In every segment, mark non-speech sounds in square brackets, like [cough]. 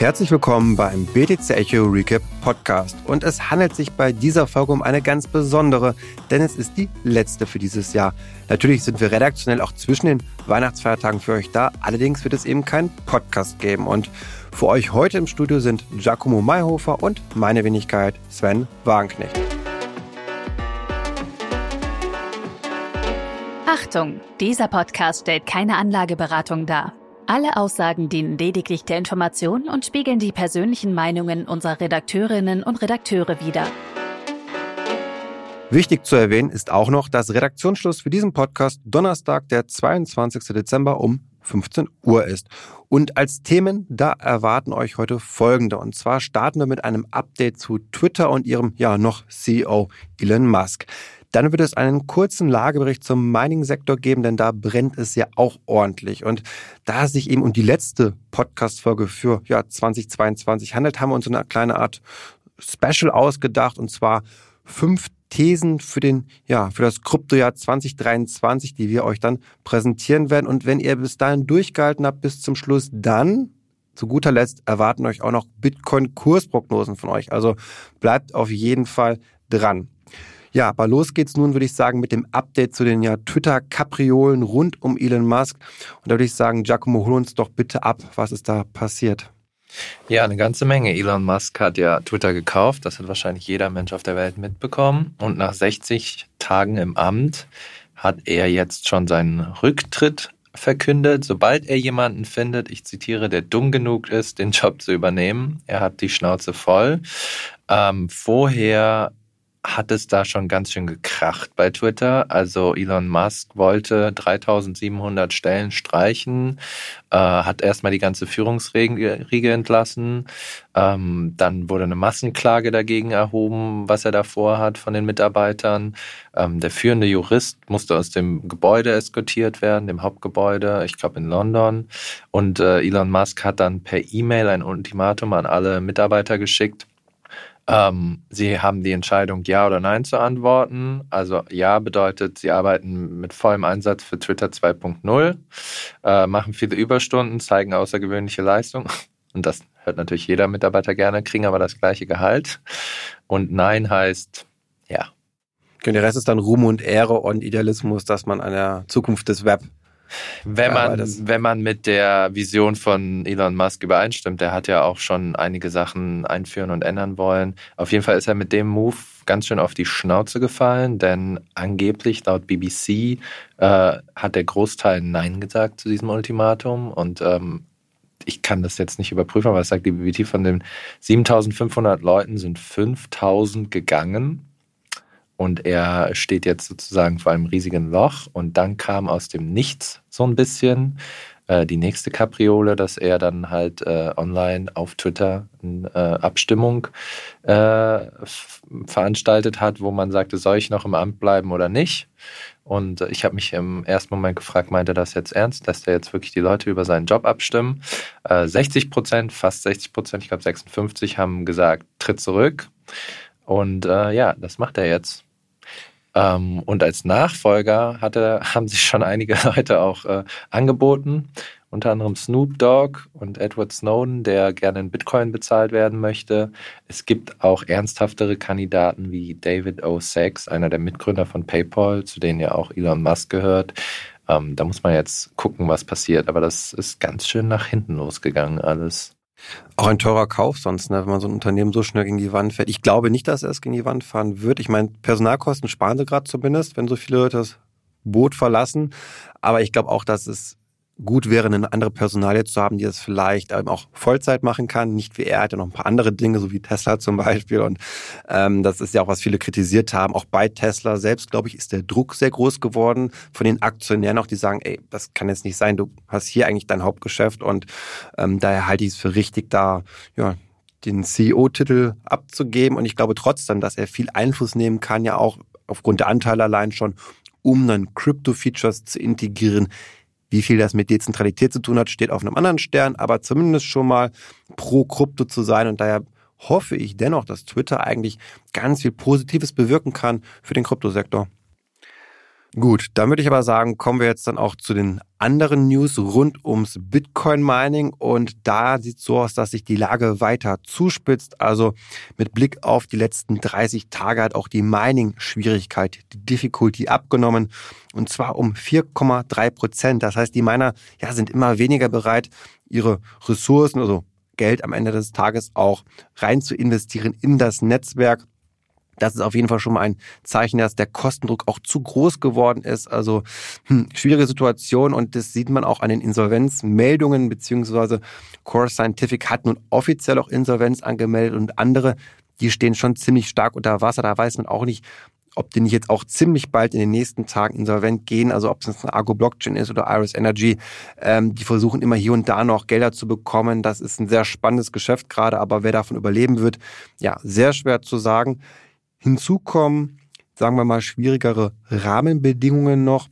Herzlich willkommen beim BTC Echo Recap Podcast. Und es handelt sich bei dieser Folge um eine ganz besondere, denn es ist die letzte für dieses Jahr. Natürlich sind wir redaktionell auch zwischen den Weihnachtsfeiertagen für euch da, allerdings wird es eben keinen Podcast geben. Und für euch heute im Studio sind Giacomo Mayhofer und meine Wenigkeit Sven Wagenknecht. Achtung, dieser Podcast stellt keine Anlageberatung dar. Alle Aussagen dienen lediglich der Information und spiegeln die persönlichen Meinungen unserer Redakteurinnen und Redakteure wider. Wichtig zu erwähnen ist auch noch, dass Redaktionsschluss für diesen Podcast Donnerstag, der 22. Dezember um 15 Uhr ist. Und als Themen, da erwarten euch heute folgende. Und zwar starten wir mit einem Update zu Twitter und ihrem, ja, noch CEO Elon Musk. Dann wird es einen kurzen Lagebericht zum Mining-Sektor geben, denn da brennt es ja auch ordentlich. Und da es sich eben um die letzte Podcast-Folge für ja, 2022 handelt, haben wir uns eine kleine Art Special ausgedacht und zwar fünf Thesen für den, ja, für das Kryptojahr 2023, die wir euch dann präsentieren werden. Und wenn ihr bis dahin durchgehalten habt bis zum Schluss, dann zu guter Letzt erwarten euch auch noch Bitcoin-Kursprognosen von euch. Also bleibt auf jeden Fall dran. Ja, aber los geht's nun, würde ich sagen, mit dem Update zu den ja Twitter-Kapriolen rund um Elon Musk. Und da würde ich sagen, Giacomo, hol uns doch bitte ab, was ist da passiert. Ja, eine ganze Menge. Elon Musk hat ja Twitter gekauft. Das hat wahrscheinlich jeder Mensch auf der Welt mitbekommen. Und nach 60 Tagen im Amt hat er jetzt schon seinen Rücktritt verkündet, sobald er jemanden findet, ich zitiere, der dumm genug ist, den Job zu übernehmen. Er hat die Schnauze voll. Ähm, vorher hat es da schon ganz schön gekracht bei Twitter. Also Elon Musk wollte 3700 Stellen streichen, äh, hat erstmal die ganze Führungsriege entlassen. Ähm, dann wurde eine Massenklage dagegen erhoben, was er davor hat von den Mitarbeitern. Ähm, der führende Jurist musste aus dem Gebäude eskortiert werden, dem Hauptgebäude, ich glaube in London. Und äh, Elon Musk hat dann per E-Mail ein Ultimatum an alle Mitarbeiter geschickt ähm, sie haben die Entscheidung, Ja oder Nein zu antworten. Also Ja bedeutet, Sie arbeiten mit vollem Einsatz für Twitter 2.0, äh, machen viele Überstunden, zeigen außergewöhnliche Leistung. [laughs] Und das hört natürlich jeder Mitarbeiter gerne, kriegen aber das gleiche Gehalt. Und Nein heißt Ja. Und der Rest ist dann Ruhm und Ehre und Idealismus, dass man an der Zukunft des Web wenn man, ja, wenn man mit der Vision von Elon Musk übereinstimmt, der hat ja auch schon einige Sachen einführen und ändern wollen. Auf jeden Fall ist er mit dem Move ganz schön auf die Schnauze gefallen, denn angeblich laut BBC äh, hat der Großteil Nein gesagt zu diesem Ultimatum und ähm, ich kann das jetzt nicht überprüfen, aber es sagt die BBC von den 7500 Leuten sind 5000 gegangen und er steht jetzt sozusagen vor einem riesigen Loch und dann kam aus dem Nichts so ein bisschen äh, die nächste Kapriole, dass er dann halt äh, online auf Twitter eine äh, Abstimmung äh, veranstaltet hat, wo man sagte, soll ich noch im Amt bleiben oder nicht? Und ich habe mich im ersten Moment gefragt, meint er das jetzt ernst? Lässt er jetzt wirklich die Leute über seinen Job abstimmen? 60 äh, Prozent, fast 60 Prozent, ich glaube 56, haben gesagt, tritt zurück. Und äh, ja, das macht er jetzt. Ähm, und als Nachfolger hatte, [laughs] haben sich schon einige Leute auch äh, angeboten, unter anderem Snoop Dogg und Edward Snowden, der gerne in Bitcoin bezahlt werden möchte. Es gibt auch ernsthaftere Kandidaten wie David O. Sachs, einer der Mitgründer von PayPal, zu denen ja auch Elon Musk gehört. Ähm, da muss man jetzt gucken, was passiert. Aber das ist ganz schön nach hinten losgegangen alles. Auch ein teurer Kauf sonst, ne, wenn man so ein Unternehmen so schnell gegen die Wand fährt. Ich glaube nicht, dass er es gegen die Wand fahren wird. Ich meine, Personalkosten sparen sie gerade zumindest, wenn so viele Leute das Boot verlassen. Aber ich glaube auch, dass es gut wäre, eine andere Personalie zu haben, die das vielleicht auch Vollzeit machen kann. Nicht wie er, hat ja noch ein paar andere Dinge, so wie Tesla zum Beispiel. Und ähm, das ist ja auch, was viele kritisiert haben. Auch bei Tesla selbst, glaube ich, ist der Druck sehr groß geworden von den Aktionären auch, die sagen, ey, das kann jetzt nicht sein, du hast hier eigentlich dein Hauptgeschäft. Und ähm, daher halte ich es für richtig, da ja, den CEO-Titel abzugeben. Und ich glaube trotzdem, dass er viel Einfluss nehmen kann, ja auch aufgrund der Anteile allein schon, um dann Crypto-Features zu integrieren, wie viel das mit Dezentralität zu tun hat, steht auf einem anderen Stern, aber zumindest schon mal pro Krypto zu sein und daher hoffe ich dennoch, dass Twitter eigentlich ganz viel Positives bewirken kann für den Kryptosektor. Gut, dann würde ich aber sagen, kommen wir jetzt dann auch zu den anderen News rund ums Bitcoin-Mining. Und da sieht es so aus, dass sich die Lage weiter zuspitzt. Also mit Blick auf die letzten 30 Tage hat auch die Mining-Schwierigkeit, die Difficulty abgenommen. Und zwar um 4,3 Prozent. Das heißt, die Miner ja, sind immer weniger bereit, ihre Ressourcen, also Geld am Ende des Tages auch rein zu investieren in das Netzwerk. Das ist auf jeden Fall schon mal ein Zeichen, dass der Kostendruck auch zu groß geworden ist. Also hm, schwierige Situation und das sieht man auch an den Insolvenzmeldungen, beziehungsweise Core Scientific hat nun offiziell auch Insolvenz angemeldet und andere, die stehen schon ziemlich stark unter Wasser. Da weiß man auch nicht, ob die nicht jetzt auch ziemlich bald in den nächsten Tagen insolvent gehen, also ob es jetzt eine Argo Blockchain ist oder Iris Energy, ähm, die versuchen immer hier und da noch Gelder zu bekommen. Das ist ein sehr spannendes Geschäft gerade, aber wer davon überleben wird, ja, sehr schwer zu sagen. Hinzu kommen, sagen wir mal, schwierigere Rahmenbedingungen noch.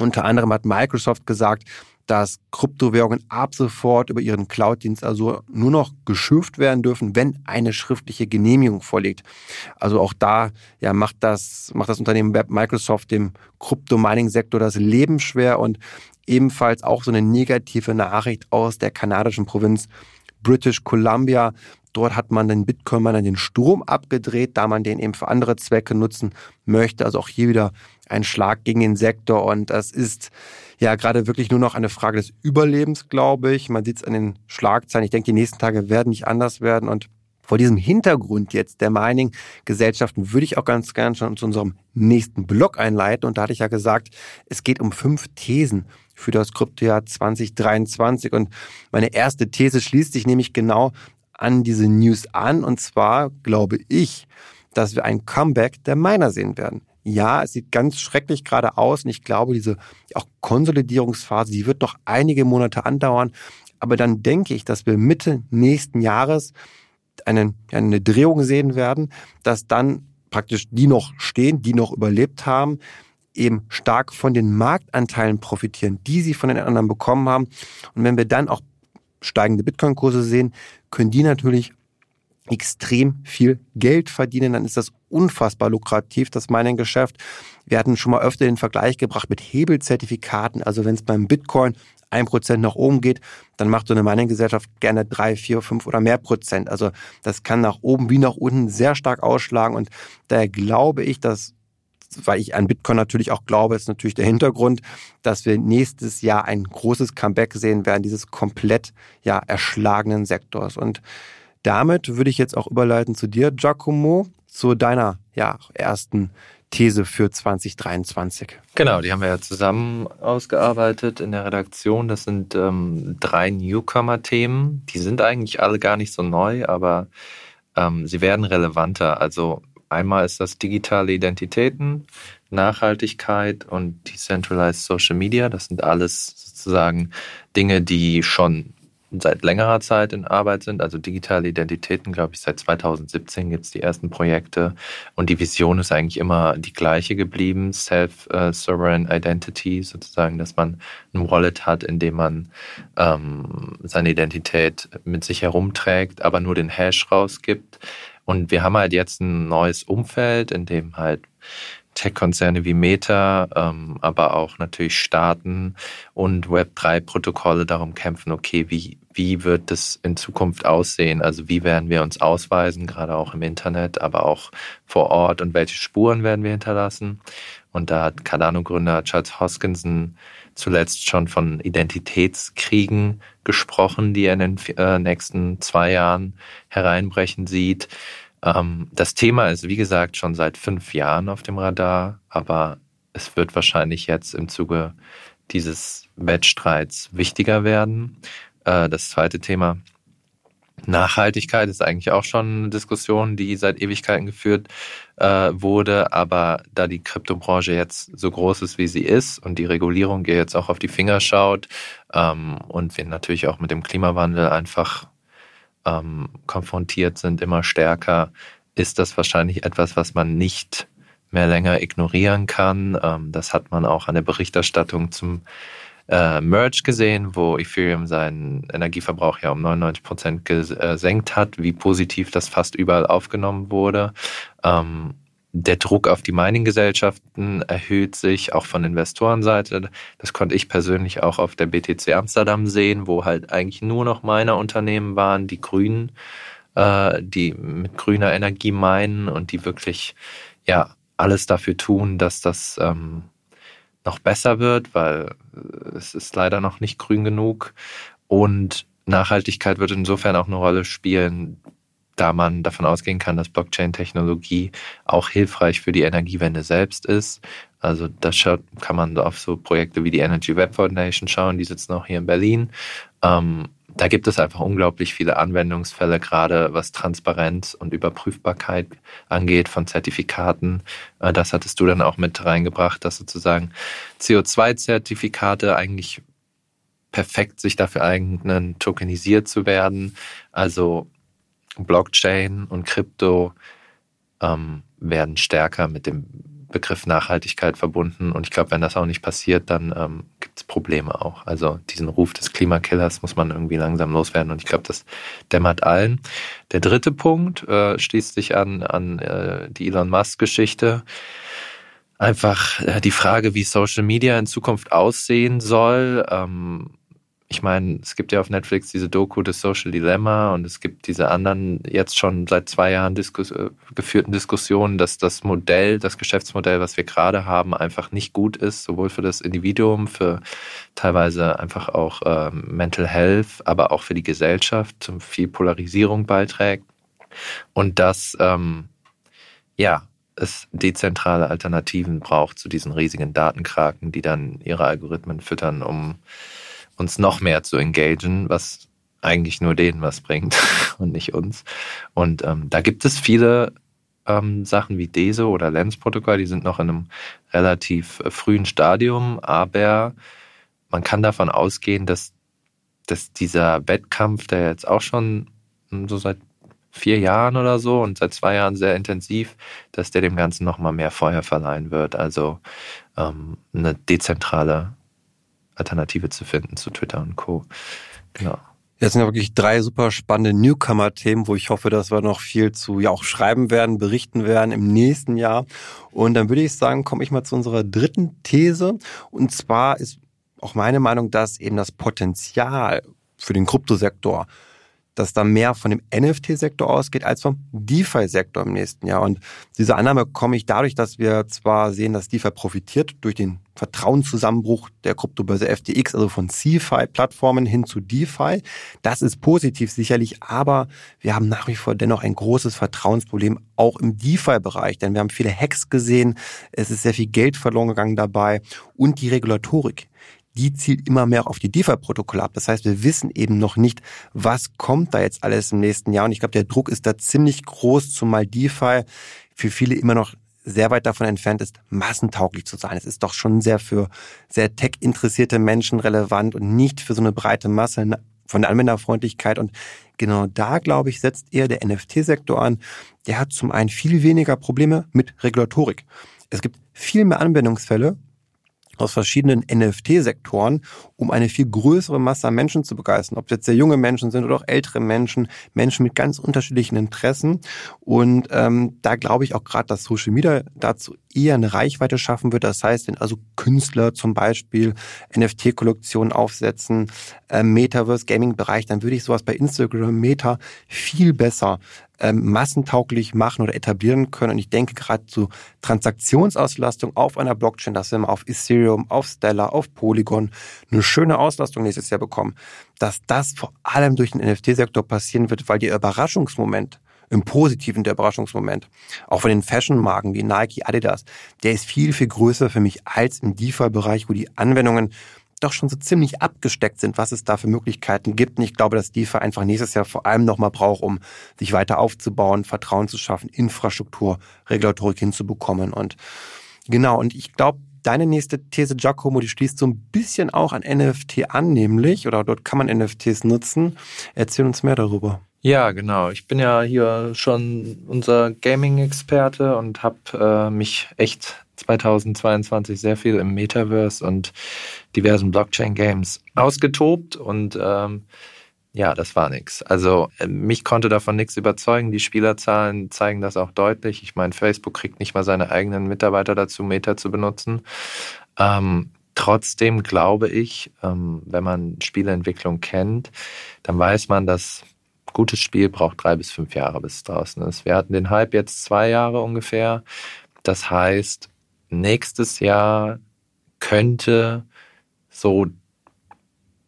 Unter anderem hat Microsoft gesagt, dass Kryptowährungen ab sofort über ihren Cloud-Dienst also nur noch geschürft werden dürfen, wenn eine schriftliche Genehmigung vorliegt. Also auch da ja, macht, das, macht das Unternehmen Microsoft dem Krypto-Mining-Sektor das Leben schwer und ebenfalls auch so eine negative Nachricht aus der kanadischen Provinz British Columbia. Dort hat man den Bitcoin-Miner den Strom abgedreht, da man den eben für andere Zwecke nutzen möchte. Also auch hier wieder ein Schlag gegen den Sektor. Und das ist ja gerade wirklich nur noch eine Frage des Überlebens, glaube ich. Man sieht es an den Schlagzeilen. Ich denke, die nächsten Tage werden nicht anders werden. Und vor diesem Hintergrund jetzt der Mining-Gesellschaften würde ich auch ganz gern schon zu unserem nächsten Blog einleiten. Und da hatte ich ja gesagt, es geht um fünf Thesen für das Kryptojahr 2023. Und meine erste These schließt sich nämlich genau an diese News an. Und zwar glaube ich, dass wir ein Comeback der Miner sehen werden. Ja, es sieht ganz schrecklich gerade aus und ich glaube, diese auch Konsolidierungsphase, die wird noch einige Monate andauern. Aber dann denke ich, dass wir Mitte nächsten Jahres eine, eine Drehung sehen werden, dass dann praktisch die noch stehen, die noch überlebt haben, eben stark von den Marktanteilen profitieren, die sie von den anderen bekommen haben. Und wenn wir dann auch steigende Bitcoin-Kurse sehen, können die natürlich extrem viel Geld verdienen, dann ist das unfassbar lukrativ, das Mining-Geschäft. Wir hatten schon mal öfter den Vergleich gebracht mit Hebelzertifikaten. Also wenn es beim Bitcoin ein Prozent nach oben geht, dann macht so eine Mining-Gesellschaft gerne drei, vier, fünf oder mehr Prozent. Also das kann nach oben wie nach unten sehr stark ausschlagen. Und daher glaube ich, dass weil ich an Bitcoin natürlich auch glaube, ist natürlich der Hintergrund, dass wir nächstes Jahr ein großes Comeback sehen werden, dieses komplett ja erschlagenen Sektors. Und damit würde ich jetzt auch überleiten zu dir, Giacomo, zu deiner ja, ersten These für 2023. Genau, die haben wir ja zusammen ausgearbeitet in der Redaktion. Das sind ähm, drei Newcomer-Themen. Die sind eigentlich alle gar nicht so neu, aber ähm, sie werden relevanter. Also einmal ist das digitale Identitäten, Nachhaltigkeit und Decentralized Social Media. Das sind alles sozusagen Dinge, die schon seit längerer Zeit in Arbeit sind. Also digitale Identitäten, glaube ich, seit 2017 gibt es die ersten Projekte. Und die Vision ist eigentlich immer die gleiche geblieben, Self-Sovereign Identity, sozusagen, dass man ein Wallet hat, in dem man ähm, seine Identität mit sich herumträgt, aber nur den Hash rausgibt. Und wir haben halt jetzt ein neues Umfeld, in dem halt Tech-Konzerne wie Meta, ähm, aber auch natürlich Staaten und Web3-Protokolle darum kämpfen, okay, wie, wie wird das in Zukunft aussehen? Also wie werden wir uns ausweisen, gerade auch im Internet, aber auch vor Ort und welche Spuren werden wir hinterlassen? Und da hat Cardano-Gründer Charles Hoskinson zuletzt schon von Identitätskriegen gesprochen, die er in den äh, nächsten zwei Jahren hereinbrechen sieht. Ähm, das Thema ist, wie gesagt, schon seit fünf Jahren auf dem Radar, aber es wird wahrscheinlich jetzt im Zuge dieses Wettstreits wichtiger werden. Äh, das zweite Thema, Nachhaltigkeit, ist eigentlich auch schon eine Diskussion, die seit Ewigkeiten geführt äh, wurde. Aber da die Kryptobranche jetzt so groß ist, wie sie ist und die Regulierung ihr jetzt auch auf die Finger schaut ähm, und wir natürlich auch mit dem Klimawandel einfach ähm, konfrontiert sind, immer stärker, ist das wahrscheinlich etwas, was man nicht mehr länger ignorieren kann. Ähm, das hat man auch an der Berichterstattung zum äh, Merge gesehen, wo Ethereum seinen Energieverbrauch ja um 99 Prozent gesenkt hat, wie positiv das fast überall aufgenommen wurde. Ähm, der Druck auf die Mining-Gesellschaften erhöht sich, auch von Investorenseite. Das konnte ich persönlich auch auf der BTC Amsterdam sehen, wo halt eigentlich nur noch Miner-Unternehmen waren, die Grünen, äh, die mit grüner Energie meinen und die wirklich ja alles dafür tun, dass das ähm, noch besser wird, weil äh, es ist leider noch nicht grün genug. Und Nachhaltigkeit wird insofern auch eine Rolle spielen, da man davon ausgehen kann, dass Blockchain-Technologie auch hilfreich für die Energiewende selbst ist. Also das kann man auf so Projekte wie die Energy Web Foundation schauen, die sitzen auch hier in Berlin. Ähm, da gibt es einfach unglaublich viele Anwendungsfälle, gerade was Transparenz und Überprüfbarkeit angeht von Zertifikaten. Äh, das hattest du dann auch mit reingebracht, dass sozusagen CO2-Zertifikate eigentlich perfekt sich dafür eignen, tokenisiert zu werden. Also Blockchain und Krypto ähm, werden stärker mit dem Begriff Nachhaltigkeit verbunden. Und ich glaube, wenn das auch nicht passiert, dann ähm, gibt es Probleme auch. Also diesen Ruf des Klimakillers muss man irgendwie langsam loswerden. Und ich glaube, das dämmert allen. Der dritte Punkt äh, schließt sich an, an äh, die Elon Musk-Geschichte. Einfach äh, die Frage, wie Social Media in Zukunft aussehen soll. Ähm, ich meine, es gibt ja auf Netflix diese Doku des Social Dilemma und es gibt diese anderen jetzt schon seit zwei Jahren Diskus äh, geführten Diskussionen, dass das Modell, das Geschäftsmodell, was wir gerade haben, einfach nicht gut ist, sowohl für das Individuum, für teilweise einfach auch äh, Mental Health, aber auch für die Gesellschaft, zum viel Polarisierung beiträgt. Und dass ähm, ja es dezentrale Alternativen braucht zu diesen riesigen Datenkraken, die dann ihre Algorithmen füttern, um uns noch mehr zu engagieren, was eigentlich nur denen was bringt [laughs] und nicht uns. Und ähm, da gibt es viele ähm, Sachen wie DESO oder Lens-Protokoll, die sind noch in einem relativ äh, frühen Stadium, aber man kann davon ausgehen, dass, dass dieser Wettkampf, der jetzt auch schon hm, so seit vier Jahren oder so und seit zwei Jahren sehr intensiv, dass der dem Ganzen nochmal mehr Feuer verleihen wird. Also ähm, eine dezentrale Alternative zu finden zu Twitter und Co. Genau. Jetzt sind ja wirklich drei super spannende Newcomer-Themen, wo ich hoffe, dass wir noch viel zu ja auch schreiben werden, berichten werden im nächsten Jahr. Und dann würde ich sagen, komme ich mal zu unserer dritten These. Und zwar ist auch meine Meinung, dass eben das Potenzial für den Kryptosektor dass da mehr von dem NFT-Sektor ausgeht als vom DeFi-Sektor im nächsten Jahr. Und diese Annahme komme ich dadurch, dass wir zwar sehen, dass DeFi profitiert durch den Vertrauenszusammenbruch der Kryptobörse FTX, also von CeFi-Plattformen hin zu DeFi. Das ist positiv sicherlich, aber wir haben nach wie vor dennoch ein großes Vertrauensproblem auch im DeFi-Bereich, denn wir haben viele Hacks gesehen, es ist sehr viel Geld verloren gegangen dabei und die Regulatorik die zielt immer mehr auf die DeFi-Protokolle ab. Das heißt, wir wissen eben noch nicht, was kommt da jetzt alles im nächsten Jahr. Und ich glaube, der Druck ist da ziemlich groß, zumal DeFi für viele immer noch sehr weit davon entfernt ist, massentauglich zu sein. Es ist doch schon sehr für sehr tech-interessierte Menschen relevant und nicht für so eine breite Masse von der Anwenderfreundlichkeit. Und genau da, glaube ich, setzt eher der NFT-Sektor an. Der hat zum einen viel weniger Probleme mit Regulatorik. Es gibt viel mehr Anwendungsfälle, aus verschiedenen NFT-Sektoren, um eine viel größere Masse an Menschen zu begeistern. Ob jetzt sehr junge Menschen sind oder auch ältere Menschen, Menschen mit ganz unterschiedlichen Interessen. Und ähm, da glaube ich auch gerade, dass Social Media dazu eher eine Reichweite schaffen wird. Das heißt, wenn also Künstler zum Beispiel NFT-Kollektionen aufsetzen, äh, Metaverse Gaming-Bereich, dann würde ich sowas bei Instagram Meta viel besser ähm, massentauglich machen oder etablieren können. Und ich denke gerade zu Transaktionsauslastung auf einer Blockchain, dass wir mal auf Ethereum, auf Stellar, auf Polygon eine schöne Auslastung nächstes Jahr bekommen, dass das vor allem durch den NFT-Sektor passieren wird, weil der Überraschungsmoment im Positiven der Überraschungsmoment. Auch von den Fashion-Marken wie Nike, Adidas, der ist viel, viel größer für mich als im DeFi-Bereich, wo die Anwendungen doch schon so ziemlich abgesteckt sind, was es da für Möglichkeiten gibt. Und ich glaube, dass DeFi einfach nächstes Jahr vor allem nochmal braucht, um sich weiter aufzubauen, Vertrauen zu schaffen, Infrastruktur, Regulatorik hinzubekommen. Und genau, und ich glaube, deine nächste These, Giacomo, die schließt so ein bisschen auch an NFT an, nämlich, oder dort kann man NFTs nutzen. Erzähl uns mehr darüber. Ja, genau. Ich bin ja hier schon unser Gaming-Experte und habe äh, mich echt 2022 sehr viel im Metaverse und diversen Blockchain-Games ausgetobt und ähm, ja, das war nichts. Also äh, mich konnte davon nichts überzeugen. Die Spielerzahlen zeigen das auch deutlich. Ich meine, Facebook kriegt nicht mal seine eigenen Mitarbeiter dazu, Meta zu benutzen. Ähm, trotzdem glaube ich, ähm, wenn man Spieleentwicklung kennt, dann weiß man, dass gutes Spiel braucht drei bis fünf Jahre, bis es draußen ist. Wir hatten den Hype jetzt zwei Jahre ungefähr. Das heißt, nächstes Jahr könnte so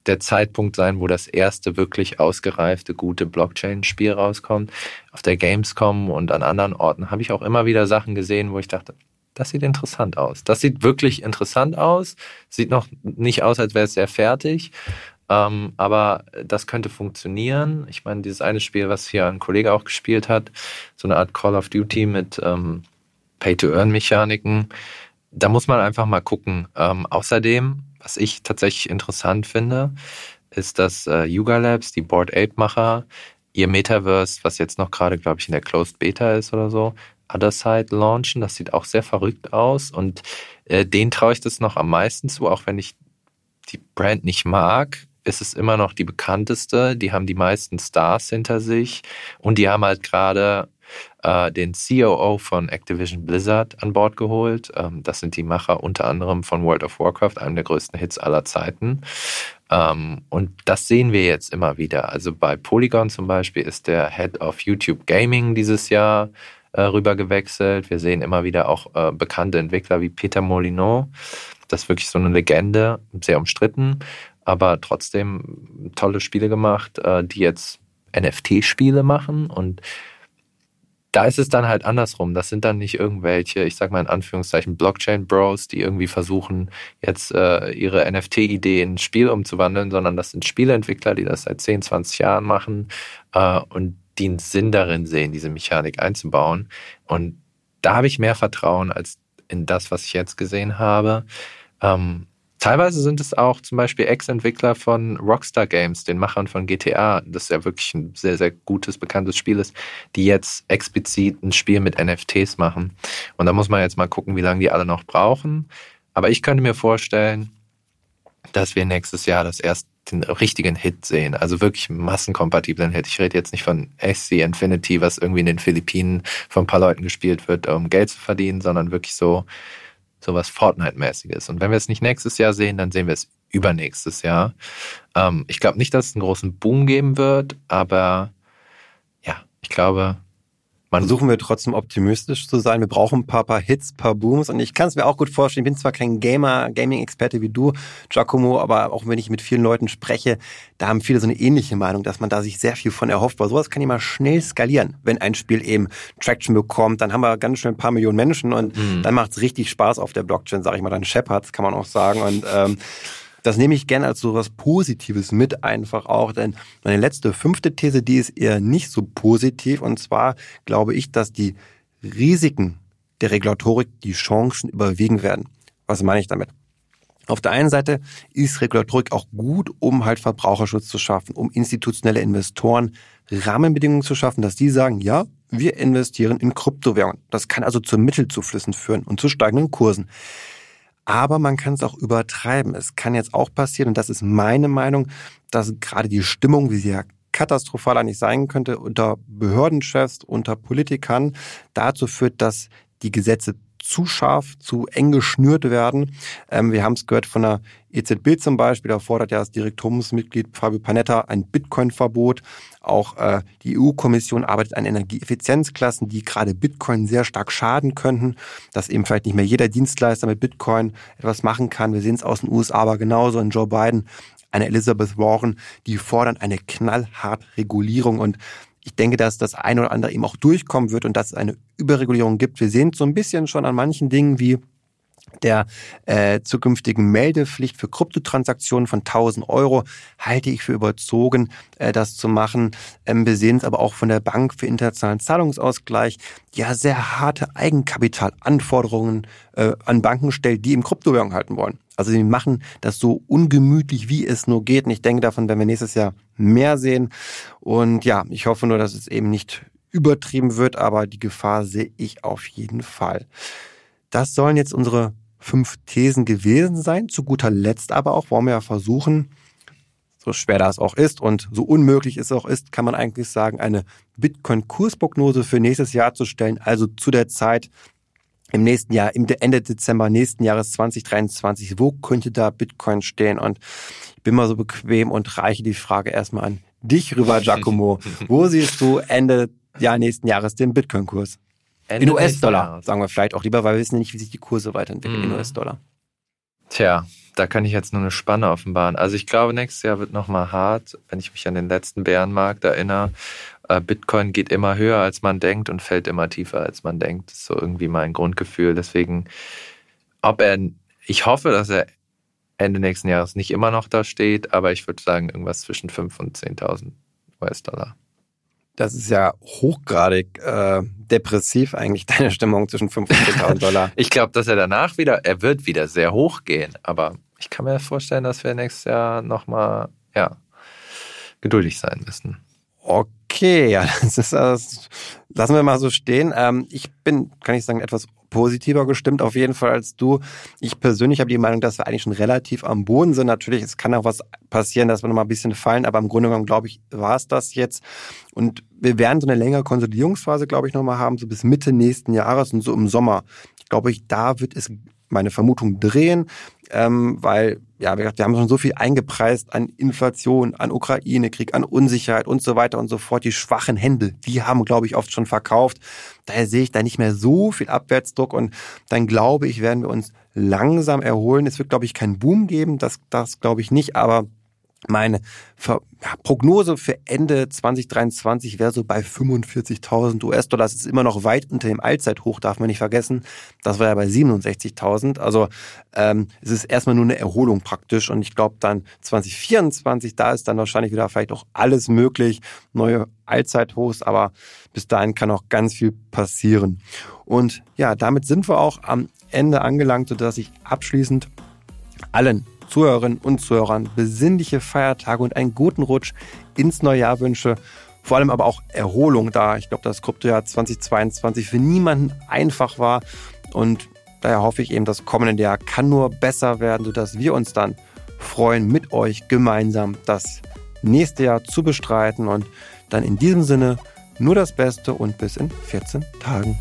der Zeitpunkt sein, wo das erste wirklich ausgereifte, gute Blockchain-Spiel rauskommt. Auf der Gamescom und an anderen Orten habe ich auch immer wieder Sachen gesehen, wo ich dachte, das sieht interessant aus. Das sieht wirklich interessant aus. Sieht noch nicht aus, als wäre es sehr fertig. Ähm, aber das könnte funktionieren. Ich meine, dieses eine Spiel, was hier ein Kollege auch gespielt hat, so eine Art Call of Duty mit ähm, Pay-to-Earn-Mechaniken, da muss man einfach mal gucken. Ähm, außerdem was ich tatsächlich interessant finde, ist, dass äh, Yuga Labs, die Board Ape-Macher, ihr Metaverse, was jetzt noch gerade, glaube ich, in der Closed Beta ist oder so, Other Side launchen. Das sieht auch sehr verrückt aus und äh, denen traue ich das noch am meisten zu, auch wenn ich die Brand nicht mag. Ist es immer noch die bekannteste. Die haben die meisten Stars hinter sich und die haben halt gerade äh, den COO von Activision Blizzard an Bord geholt. Ähm, das sind die Macher unter anderem von World of Warcraft, einem der größten Hits aller Zeiten. Ähm, und das sehen wir jetzt immer wieder. Also bei Polygon zum Beispiel ist der Head of YouTube Gaming dieses Jahr äh, rüber gewechselt. Wir sehen immer wieder auch äh, bekannte Entwickler wie Peter Molyneux. Das ist wirklich so eine Legende, sehr umstritten, aber trotzdem tolle Spiele gemacht, äh, die jetzt NFT-Spiele machen und da ist es dann halt andersrum. Das sind dann nicht irgendwelche, ich sag mal in Anführungszeichen, Blockchain-Bros, die irgendwie versuchen, jetzt äh, ihre NFT-Idee in ein Spiel umzuwandeln, sondern das sind Spieleentwickler, die das seit 10, 20 Jahren machen äh, und die einen Sinn darin sehen, diese Mechanik einzubauen. Und da habe ich mehr Vertrauen als in das, was ich jetzt gesehen habe. Ähm, Teilweise sind es auch zum Beispiel Ex-Entwickler von Rockstar Games, den Machern von GTA, das ja wirklich ein sehr, sehr gutes, bekanntes Spiel ist, die jetzt explizit ein Spiel mit NFTs machen. Und da muss man jetzt mal gucken, wie lange die alle noch brauchen. Aber ich könnte mir vorstellen, dass wir nächstes Jahr das erst den richtigen Hit sehen, also wirklich massenkompatiblen Hit. Ich rede jetzt nicht von SC Infinity, was irgendwie in den Philippinen von ein paar Leuten gespielt wird, um Geld zu verdienen, sondern wirklich so sowas Fortnite-mäßiges. Und wenn wir es nicht nächstes Jahr sehen, dann sehen wir es übernächstes Jahr. Ähm, ich glaube nicht, dass es einen großen Boom geben wird, aber ja, ich glaube, Versuchen wir trotzdem optimistisch zu sein. Wir brauchen ein paar, paar Hits, ein paar Booms. Und ich kann es mir auch gut vorstellen. Ich bin zwar kein Gamer, Gaming-Experte wie du, Giacomo, aber auch wenn ich mit vielen Leuten spreche, da haben viele so eine ähnliche Meinung, dass man da sich sehr viel von erhofft. Weil sowas kann immer schnell skalieren. Wenn ein Spiel eben Traction bekommt, dann haben wir ganz schnell ein paar Millionen Menschen und mhm. dann macht es richtig Spaß auf der Blockchain, sage ich mal, dann scheppert kann man auch sagen. Und ähm, das nehme ich gerne als so was Positives mit einfach auch, denn meine letzte fünfte These, die ist eher nicht so positiv und zwar glaube ich, dass die Risiken der Regulatorik die Chancen überwiegen werden. Was meine ich damit? Auf der einen Seite ist Regulatorik auch gut, um halt Verbraucherschutz zu schaffen, um institutionelle Investoren Rahmenbedingungen zu schaffen, dass die sagen, ja, wir investieren in Kryptowährungen. Das kann also zu Mittelzuflüssen führen und zu steigenden Kursen. Aber man kann es auch übertreiben. Es kann jetzt auch passieren, und das ist meine Meinung, dass gerade die Stimmung, wie sie ja katastrophal eigentlich sein könnte, unter Behördenchefs, unter Politikern dazu führt, dass die Gesetze zu scharf, zu eng geschnürt werden. Ähm, wir haben es gehört von der EZB zum Beispiel, da fordert ja das Direktoriumsmitglied Fabio Panetta ein Bitcoin-Verbot. Auch äh, die EU-Kommission arbeitet an Energieeffizienzklassen, die gerade Bitcoin sehr stark schaden könnten, dass eben vielleicht nicht mehr jeder Dienstleister mit Bitcoin etwas machen kann. Wir sehen es aus den USA aber genauso in Joe Biden, eine Elizabeth Warren, die fordern eine knallhart Regulierung und ich denke, dass das eine oder andere eben auch durchkommen wird und dass es eine Überregulierung gibt. Wir sehen es so ein bisschen schon an manchen Dingen wie der äh, zukünftigen Meldepflicht für Kryptotransaktionen von 1000 Euro halte ich für überzogen, äh, das zu machen. Ähm, wir sehen es aber auch von der Bank für internationalen Zahlungsausgleich, die ja sehr harte Eigenkapitalanforderungen äh, an Banken stellt, die im Kryptowährung halten wollen. Also sie machen das so ungemütlich, wie es nur geht. Und ich denke, davon werden wir nächstes Jahr mehr sehen. Und ja, ich hoffe nur, dass es eben nicht übertrieben wird, aber die Gefahr sehe ich auf jeden Fall. Das sollen jetzt unsere fünf Thesen gewesen sein. Zu guter Letzt aber auch wollen wir ja versuchen, so schwer das auch ist und so unmöglich es auch ist, kann man eigentlich sagen, eine Bitcoin-Kursprognose für nächstes Jahr zu stellen, also zu der Zeit im nächsten Jahr, im Ende Dezember nächsten Jahres 2023, wo könnte da Bitcoin stehen? Und ich bin mal so bequem und reiche die Frage erstmal an dich rüber, Giacomo. [laughs] wo siehst du Ende ja, nächsten Jahres den Bitcoin-Kurs? In US-Dollar, sagen wir vielleicht auch lieber, weil wir wissen nicht, wie sich die Kurse weiterentwickeln mm. in mhm. US-Dollar. Tja, da kann ich jetzt nur eine Spanne offenbaren. Also ich glaube, nächstes Jahr wird nochmal hart, wenn ich mich an den letzten Bärenmarkt erinnere. Äh, Bitcoin geht immer höher, als man denkt und fällt immer tiefer, als man denkt. Das ist so irgendwie mein Grundgefühl. Deswegen, ob er, ich hoffe, dass er Ende nächsten Jahres nicht immer noch da steht, aber ich würde sagen, irgendwas zwischen 5.000 und 10.000 US-Dollar. Das ist ja hochgradig äh, depressiv eigentlich, [laughs] deine Stimmung zwischen 5.000 und 10.000 Dollar. ich glaube, dass er danach wieder, er wird wieder sehr hoch gehen, aber ich kann mir vorstellen, dass wir nächstes Jahr nochmal, ja, geduldig sein müssen. Okay, ja, [laughs] das ist das lassen wir mal so stehen. Ähm, ich bin, kann ich sagen, etwas positiver gestimmt auf jeden Fall als du. Ich persönlich habe die Meinung, dass wir eigentlich schon relativ am Boden sind. Natürlich, es kann auch was passieren, dass wir noch mal ein bisschen fallen, aber im Grunde genommen, glaube ich, war es das jetzt. Und wir werden so eine längere Konsolidierungsphase, glaube ich, noch mal haben, so bis Mitte nächsten Jahres und so im Sommer. Ich glaube, ich, da wird es meine Vermutung drehen, ähm, weil ja, wir haben schon so viel eingepreist an Inflation, an Ukraine-Krieg, an Unsicherheit und so weiter und so fort. Die schwachen Hände, die haben, glaube ich, oft schon verkauft. Daher sehe ich da nicht mehr so viel Abwärtsdruck und dann glaube ich, werden wir uns langsam erholen. Es wird, glaube ich, keinen Boom geben, das, das glaube ich nicht, aber meine Prognose für Ende 2023 wäre so bei 45.000 US-Dollar. Das ist immer noch weit unter dem Allzeithoch, darf man nicht vergessen. Das war ja bei 67.000. Also ähm, es ist erstmal nur eine Erholung praktisch. Und ich glaube dann 2024, da ist dann wahrscheinlich wieder vielleicht auch alles möglich. Neue Allzeithochs, aber bis dahin kann auch ganz viel passieren. Und ja, damit sind wir auch am Ende angelangt, sodass ich abschließend allen Zuhörerinnen und Zuhörern besinnliche Feiertage und einen guten Rutsch ins neue Jahr wünsche. Vor allem aber auch Erholung da. Ich glaube, das Kryptojahr 2022 für niemanden einfach war. Und daher hoffe ich eben, das kommende Jahr kann nur besser werden, sodass wir uns dann freuen, mit euch gemeinsam das nächste Jahr zu bestreiten. Und dann in diesem Sinne nur das Beste und bis in 14 Tagen.